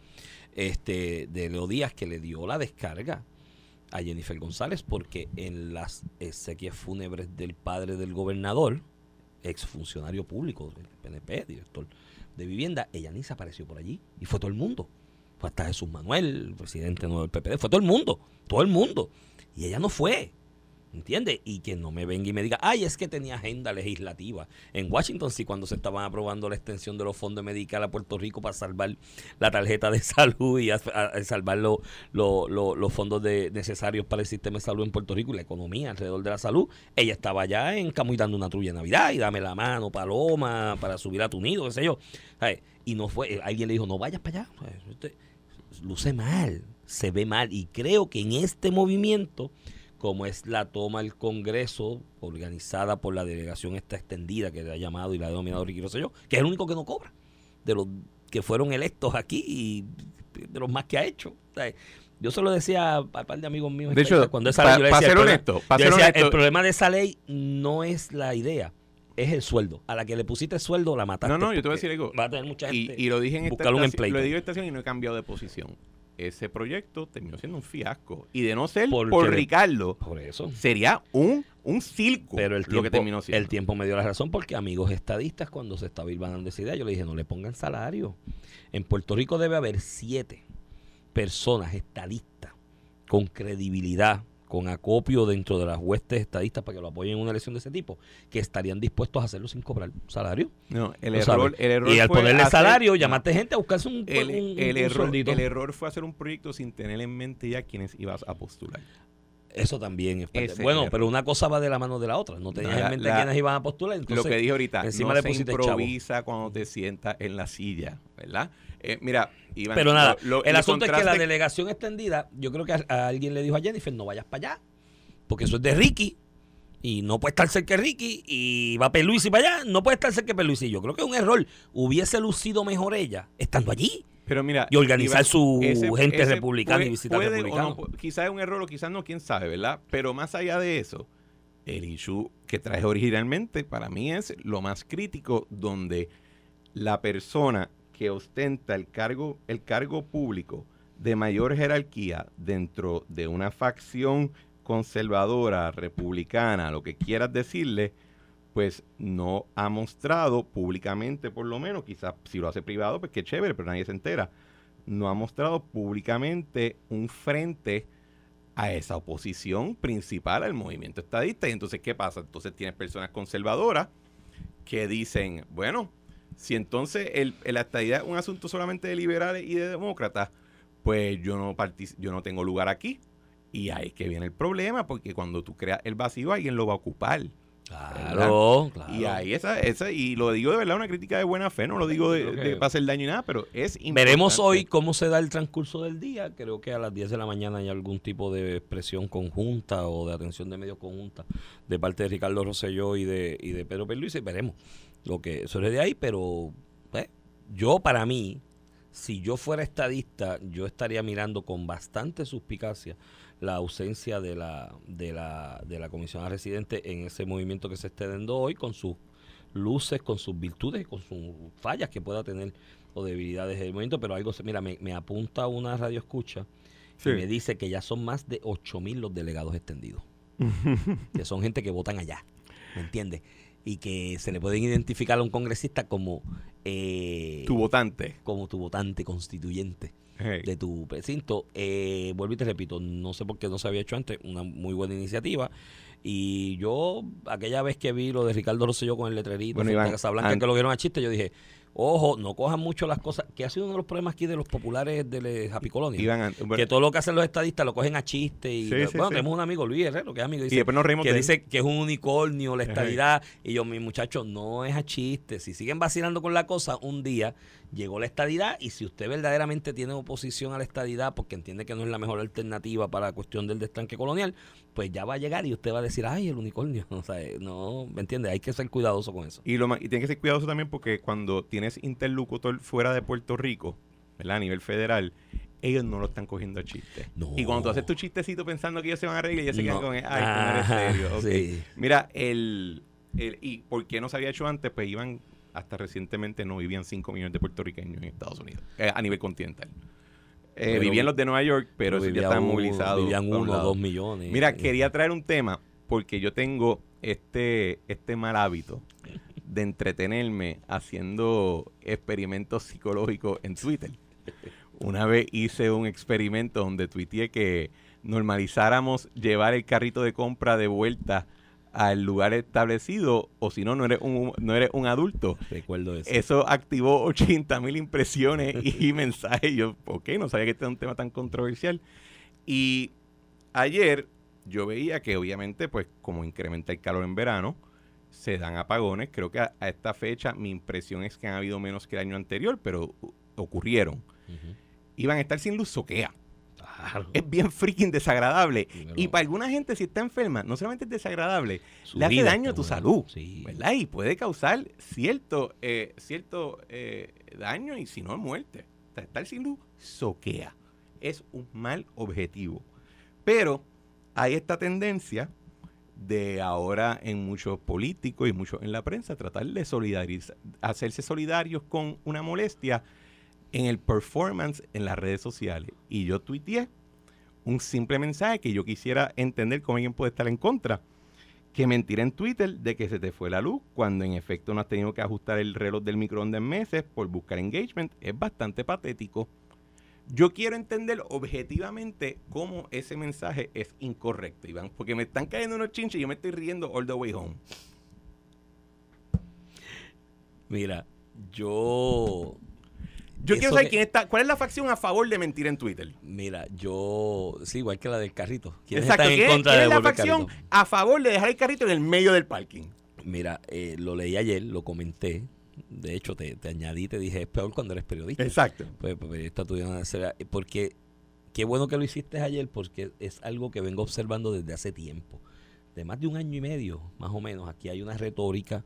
Este, de Leo Díaz que le dio la descarga a Jennifer González porque en las exequias fúnebres del padre del gobernador, exfuncionario público del PNP, director de vivienda, ella ni se apareció por allí y fue todo el mundo. Fue hasta Jesús Manuel, el presidente nuevo del PPD, fue todo el mundo, todo el mundo. Y ella no fue. ¿Entiendes? Y que no me venga y me diga, ay, es que tenía agenda legislativa en Washington, sí, cuando se estaban aprobando la extensión de los fondos medicales a Puerto Rico para salvar la tarjeta de salud y salvar lo- lo- lo- los fondos necesarios para el sistema de salud en Puerto Rico y la economía alrededor de la salud. Ella estaba allá en Camuy dando una trulla de Navidad y dame la mano, paloma, para subir a tu nido, qué sé yo. Y no fue, alguien le dijo, no vayas para allá. ¿sabes? Usted- luce mal, se ve mal. Y creo que en este movimiento, como es la toma del Congreso, organizada por la delegación esta extendida que le ha llamado y la ha denominado Ricky Rosselló, que es el único que no cobra, de los que fueron electos aquí y de los más que ha hecho. O sea, Yo se lo decía a un par de amigos míos. De hecho, cuando esa pa- ley, yo decía, ser problema- honesto, pa yo decía, honesto- el problema de esa ley no es la idea, es el sueldo. A la que le pusiste sueldo la mataste. No, no, yo te voy a decir algo. Va a tener mucha Y, gente. y lo dije en esta un estación, lo digo en esta estación y no he cambiado de posición. Ese proyecto terminó siendo un fiasco. Y de no ser por Ricardo, Por eso. sería un, un circo Pero el lo tiempo, que terminó siendo. el tiempo me dio la razón porque amigos estadistas, cuando se estaba ilvanando esa idea, yo le dije, no le pongan salario. En Puerto Rico debe haber siete personas estadistas con credibilidad, con acopio dentro de las huestes estadistas para que lo apoyen en una elección de ese tipo, que estarían dispuestos a hacerlo sin cobrar salario. No, el error, el error y al ponerle hacer- salario, llamaste gente a buscarse un, el, un- el un error, el error fue hacer un proyecto sin tener en mente ya quiénes ibas a postular. Eso también es parte- Bueno, pero una cosa va de la mano de la otra. No tenías la- en mente la- quiénes iban a postular. Entonces, lo que dije ahorita, encima no le se chavo. improvisa cuando te sientas en la silla, ¿verdad? Eh, mira, Iván, Pero nada, lo- lo- el asunto es que la delegación extendida, yo creo que a, a alguien le dijo a Jennifer, no vayas para allá, porque eso es de Ricky, y no puede estar cerca de Ricky, y va Peluisi para allá, no puede estar cerca de Peluisi. Yo creo que es un error. Hubiese lucido mejor ella estando allí. Pero mira, y organizar su gente ese republicana y visitar republicanos. no quizás es un error o quizás no, quién sabe, ¿verdad? Pero más allá de eso, el issue que traje originalmente para mí es lo más crítico donde la persona que ostenta el cargo, el cargo público de mayor jerarquía dentro de una facción conservadora, republicana, lo que quieras decirle, pues no ha mostrado públicamente, por lo menos, quizás si lo hace privado, pues qué chévere, pero nadie se entera. No ha mostrado públicamente un frente a esa oposición principal al movimiento estadista. Y entonces, ¿qué pasa? Entonces tienes personas conservadoras que dicen, bueno, si entonces el, la estadidad es un asunto solamente de liberales y de demócratas, pues yo no, yo no tengo lugar aquí. Y ahí es que viene el problema, porque cuando tú creas el vacío, alguien lo va a ocupar. Claro, claro. Y ahí esa, esa, y lo digo de verdad, una crítica de buena fe, no lo digo de, de para hacer daño y nada, pero es importante. Veremos hoy cómo se da el transcurso del día. Creo que a las 10 de la mañana hay algún tipo de expresión conjunta o de atención de medios conjunta de parte de Ricardo Rosselló y de, y de Pedro Pierluisi. Veremos lo que sucede de ahí, pero eh, yo para mí, si yo fuera estadista, yo estaría mirando con bastante suspicacia la ausencia de la, de la, de la comisionada residente en ese movimiento que se está dando hoy con sus luces, con sus virtudes con sus fallas que pueda tener o debilidades del movimiento, pero algo, se- mira, me, me apunta una radio escucha Sí. y me dice que ya son más de 8 mil los delegados extendidos, que son gente que votan allá, ¿me entiendes? Y que se le pueden identificar a un congresista como, eh, Tu votante. como tu votante constituyente Hey. de tu precinto. Eh, vuelvo y te repito, no sé por qué no se había hecho antes, una muy buena iniciativa. Y yo, aquella vez que vi lo de Ricardo Rosselló con el letrerito Bueno, Iván, Casablanca, an- que lo vieron a chiste, yo dije, ojo, no cojan mucho las cosas, que ha sido uno de los problemas aquí de los populares de Happy. Iván, bueno, que todo lo que hacen los estadistas lo cogen a chiste y Sí, bueno, sí, sí. tenemos un amigo Luis Herrero que es amigo y después nos reímos que de dice que es un unicornio la Ajá. estadidad y yo mi muchacho no es a chiste si siguen vacilando con la cosa un día llegó la estadidad y si usted verdaderamente tiene oposición a la estadidad porque entiende que no es la mejor alternativa para la cuestión del destanque colonial pues ya va a llegar y usted va a decir ay el unicornio o sea eh, no me entiende hay que ser cuidadoso con eso Y, lo, y tiene que ser cuidadoso también porque cuando tienes interlocutor fuera de Puerto Rico, ¿verdad? A nivel federal, ellos no lo están cogiendo a chiste. No. Y cuando tú haces tu chistecito pensando que ellos se van a reír, ellos se quedan No. con, ay, tú no eres Ajá, serio. ok". sí. Mira, el, el- ¿y por qué no se había hecho antes? Pues iban, hasta recientemente no vivían 5 millones de puertorriqueños en Estados Unidos, eh, a nivel continental. Eh, Pero- vivían los de Nueva York, pero esos ya uno- movilizados. vivían uno lado. dos millones Mira, quería traer un tema porque yo tengo este, este mal hábito de entretenerme haciendo experimentos psicológicos en Twitter. Una vez hice un experimento donde tuiteé que normalizáramos llevar el carrito de compra de vuelta al lugar establecido o si no, no eres un, no eres un adulto. recuerdo eso Eso activó 80 mil impresiones y mensajes. Yo, ok, no sabía que este era un tema tan controversial. Y ayer yo veía que obviamente, pues como incrementa el calor en verano, se dan apagones. Creo que a, a esta fecha mi impresión es que han habido menos que el año anterior, pero uh, ocurrieron. Iban a estar sin luz, soquea. Claro. Es bien freaking desagradable. Y para alguna gente, si está enferma, no solamente es desagradable, le hace daño a tu salud. Sí. ¿verdad? Y puede causar cierto, eh, cierto eh, daño y si no, muerte. O sea, estar sin luz soquea. Es un mal objetivo. Pero hay esta tendencia de ahora en muchos políticos y muchos en la prensa tratar de solidarizar, hacerse solidarios con una molestia en el performance en las redes sociales. Y yo tuiteé un simple mensaje que yo quisiera entender cómo alguien puede estar en contra. Que mentira en Twitter de que se te fue la luz cuando en efecto no has tenido que ajustar el reloj del microondas en meses por buscar engagement es bastante patético. Yo quiero entender objetivamente cómo ese mensaje es incorrecto, Iván, porque me están cayendo unos chinches y yo me estoy riendo all the way home. Mira, yo. Yo quiero saber quién está, cuál es la facción a favor de mentir en Twitter. Mira, yo. Sí, igual que la del carrito. ¿Quiénes Exacto, están en ¿quién, contra quién de es la facción carrito? a favor de dejar el carrito en el medio del parking? Mira, eh, lo leí ayer, lo comenté. De hecho, te, te añadí, te dije, es peor cuando eres periodista. Exacto. Pues, pues, periodista no será- Porque, qué bueno que lo hiciste ayer, porque es algo que vengo observando desde hace tiempo. De más de un año y medio, más o menos, aquí hay una retórica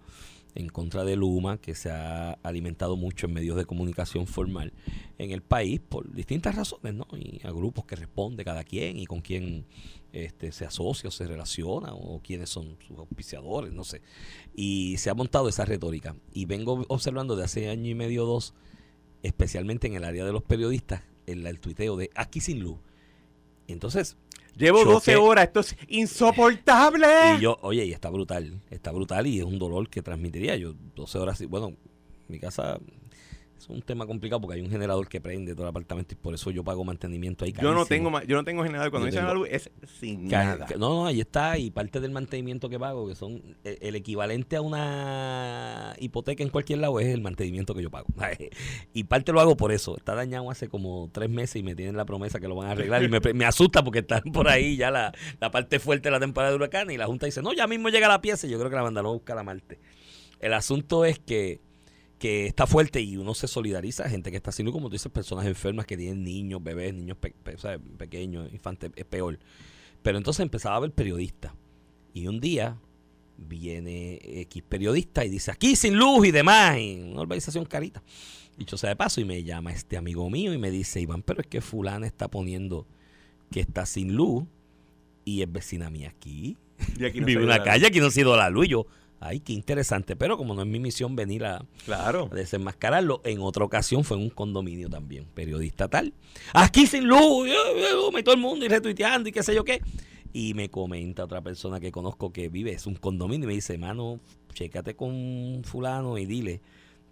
en contra de Luma que se ha alimentado mucho en medios de comunicación formal en el país por distintas razones, ¿no? Y a grupos que responde cada quien y con quién este, se asocia o se relaciona o quiénes son sus auspiciadores, no sé. Y se ha montado esa retórica. Y vengo observando de hace año y medio dos, especialmente en el área de los periodistas, el tuiteo de aquí sin luz. Entonces, Llevo Choque. 12 horas, esto es insoportable. y yo, oye, y está brutal, está brutal y es un dolor que transmitiría. Yo 12 horas, y- bueno, mi casa es un tema complicado porque hay un generador que prende todo el apartamento y por eso yo pago mantenimiento ahí. yo no tengo yo no tengo generador. Cuando dicen la luz es sin Ca- nada. No, no, ahí está. Y parte del mantenimiento que pago, que son eh, el equivalente a una hipoteca en cualquier lado, es el mantenimiento que yo pago. y parte lo hago por eso. Está dañado hace como tres meses y me tienen la promesa que lo van a arreglar. Y me, me asusta porque están por ahí ya la, la parte fuerte de la temporada de huracanes. Y la Junta dice, no, ya mismo llega la pieza. Y yo creo que la mandaron a buscar a Marte. El asunto es que que está fuerte y uno se solidariza, gente que está haciendo, como tú dices, personas enfermas que tienen niños, bebés, niños pe- pe- pequeños, infantes, es peor. Pero entonces empezaba a ver periodistas. Y un día viene X periodista y dice, aquí sin luz y demás, en una organización carita. Dicho sea de paso, y me llama este amigo mío y me dice, Iván, pero es que fulana está poniendo que está sin luz y es vecina mía aquí. Y aquí no Vive en una calle, aquí no ha sido la luz. Y yo, ay, qué interesante. Pero como no es mi misión venir a, Claro. a desenmascararlo. En otra ocasión fue en un condominio también, periodista tal. Aquí sin luz, y todo el mundo y retuiteando y qué sé yo qué. Y me comenta otra persona que conozco que vive, es un condominio, y me dice, mano, chécate con fulano y dile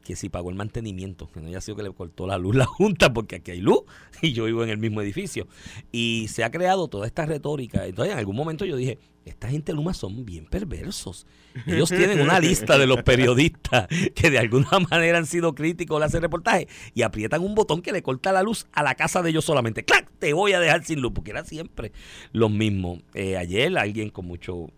que si pagó el mantenimiento, que no haya sido que le cortó la luz la junta, porque aquí hay luz y yo vivo en el mismo edificio. Y se ha creado toda esta retórica. Entonces, en algún momento yo dije, esta gente Luma son bien perversos. Ellos tienen una lista de los periodistas que de alguna manera han sido críticos al hacer reportajes y aprietan un botón que le corta la luz a la casa de ellos solamente. ¡Clac! Te voy a dejar sin luz, porque era siempre lo mismo. Eh, ayer alguien con mucho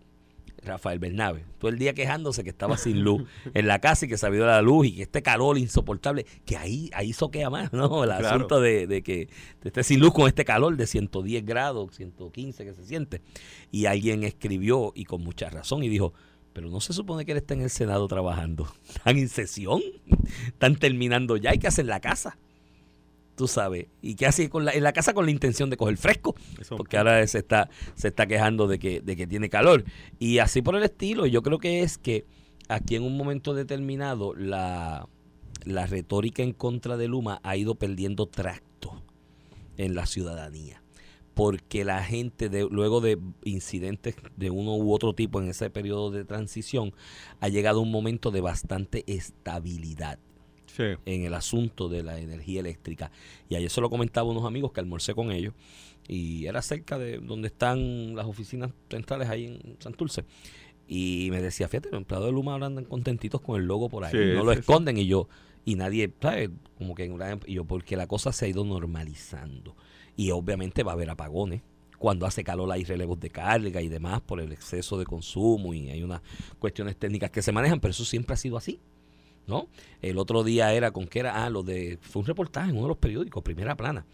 Rafael Bernabe, todo el día quejándose que estaba sin luz en la casa y que se había la luz y que este calor insoportable, que ahí, ahí soquea más, ¿no? El Claro. asunto de, de que esté sin luz con este calor de 110 grados, 115 que se siente. Y alguien escribió, y con mucha razón, y dijo, pero no se supone que él está en el Senado trabajando. Están en sesión, están terminando ya, hay que hacer la casa. Tú sabes. ¿Y qué hace con la, en la casa con la intención de coger fresco? Eso- porque ahora se está, se está quejando de que, de que tiene calor. Y así por el estilo, yo creo que es que aquí en un momento determinado la, la retórica en contra de Luma ha ido perdiendo tracto en la ciudadanía. Porque la gente, de, luego de incidentes de uno u otro tipo en ese periodo de transición, ha llegado un momento de bastante estabilidad Sí. en el asunto de la energía eléctrica. Y ayer se lo comentaba a unos amigos que almorcé con ellos y era cerca de donde están las oficinas centrales ahí en Santurce. Y me decía, fíjate, los empleados de Luma ahora andan contentitos con el logo por ahí, Sí, no lo sí, esconden y yo, y nadie, ¿sabes? Como que en una- y yo, porque la cosa se ha ido normalizando. Y obviamente va a haber apagones. Cuando hace calor hay relevos de carga y demás por el exceso de consumo y hay unas cuestiones técnicas que se manejan, pero eso siempre ha sido así. ¿No? El otro día era con que era, ah, lo de, fue un reportaje en uno de los periódicos, primera plana,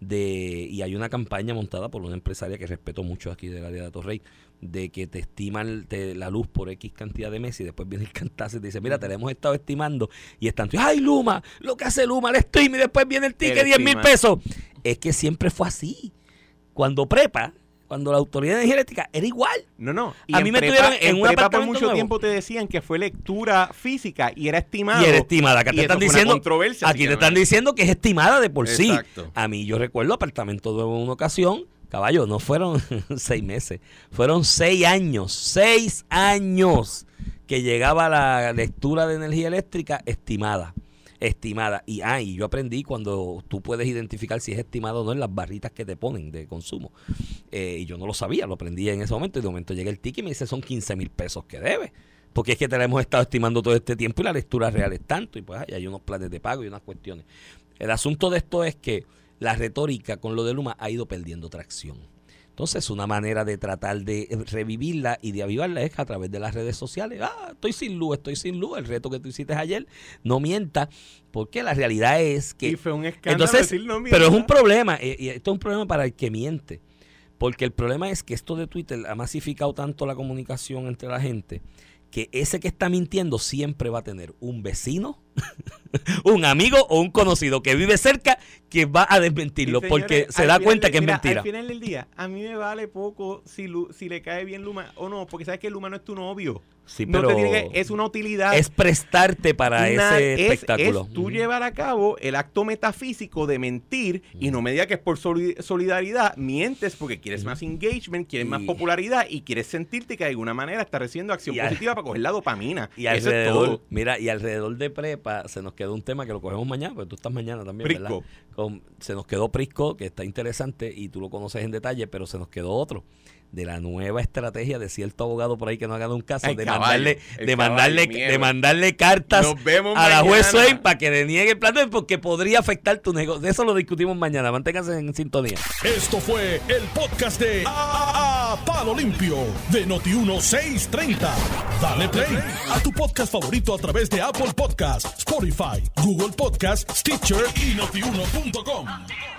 de, y hay una campaña montada por una empresaria que respeto mucho aquí del área de Torrey, de que te estiman te- la luz por X cantidad de meses y después viene el cantazo y te dice, mira, te la hemos estado estimando y están, ay Luma, lo que hace Luma, el stream y después viene el ticket, El 10 mil pesos. Es que siempre fue así. Cuando prepa, cuando la Autoridad de Energía Eléctrica era igual. No, no. A en mí me prepa- tuvieron en un prepa por mucho nuevo. tiempo te decían que fue lectura física y era estimado. Y era estimada. Acá te están una diciendo. controversia, Aquí te están es- diciendo que es estimada de por sí. Exacto. A mí, yo recuerdo apartamento nuevo en una ocasión. Caballo, no fueron seis meses, fueron seis años, seis años que llegaba la lectura de energía eléctrica estimada. Estimada. Y, ah, yo aprendí cuando tú puedes identificar si es estimado o no en las barritas que te ponen de consumo. Eh, y yo no lo sabía, lo aprendí en ese momento. Y de momento llega el ticket y me dice son 15 mil pesos que debe. Porque es que te la hemos estado estimando todo este tiempo y la lectura real es tanto. Y pues hay unos planes de pago y unas cuestiones. El asunto de esto es que la retórica con lo de Luma ha ido perdiendo tracción. Entonces, una manera de tratar de revivirla y de avivarla es a través de las redes sociales. Ah, estoy sin luz, estoy sin luz. El reto que tú hiciste ayer, no mienta, porque la realidad es que. Y fue un escándalo Entonces, decir no pero es un mienta. problema, eh, y esto es un problema para el que miente. Porque el problema es que esto de Twitter ha masificado tanto la comunicación entre la gente que ese que está mintiendo siempre va a tener un vecino, un amigo o un conocido que vive cerca que va a desmentirlo señores, porque se da cuenta que es mentira. Al final del día, a mí me vale poco si, le cae bien Luma o no, porque sabes que Luma no es tu novio. Sí, no pero te tiene que- es una utilidad. es prestarte para ese es- espectáculo. Es tú llevar a cabo el acto metafísico de mentir y no me digas que es por soli- solidaridad, mientes porque quieres más engagement, quieres más popularidad y quieres sentirte que de alguna manera estás recibiendo acción al- positiva para coger la dopamina. Y Eso es todo. mira, y alrededor de prepa se nos quedó un tema que lo cogemos mañana, porque tú estás mañana también, ¿verdad? Con- se nos quedó Prisco, que está interesante y tú lo conoces en detalle, pero se nos quedó otro de la nueva estrategia de cierto abogado por ahí que no ha ganado un caso El de caballo, mandarle de caballo, mandarle miedo. de mandarle cartas a la juez. Swain para que deniegue el plan de- porque podría afectar tu negocio. De eso lo discutimos mañana. Manténganse en sintonía. Esto fue el podcast de A, Palo Limpio de Noti1630. Dale play a tu podcast favorito a través de Apple Podcasts, Spotify, Google Podcasts, Stitcher y notiuno.com.